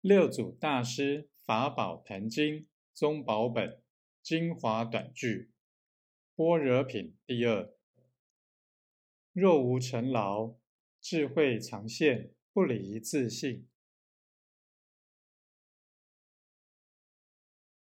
六祖大师法宝坛经宗宝本精华短句般若品第二。若无尘劳，智慧常现，不离自性。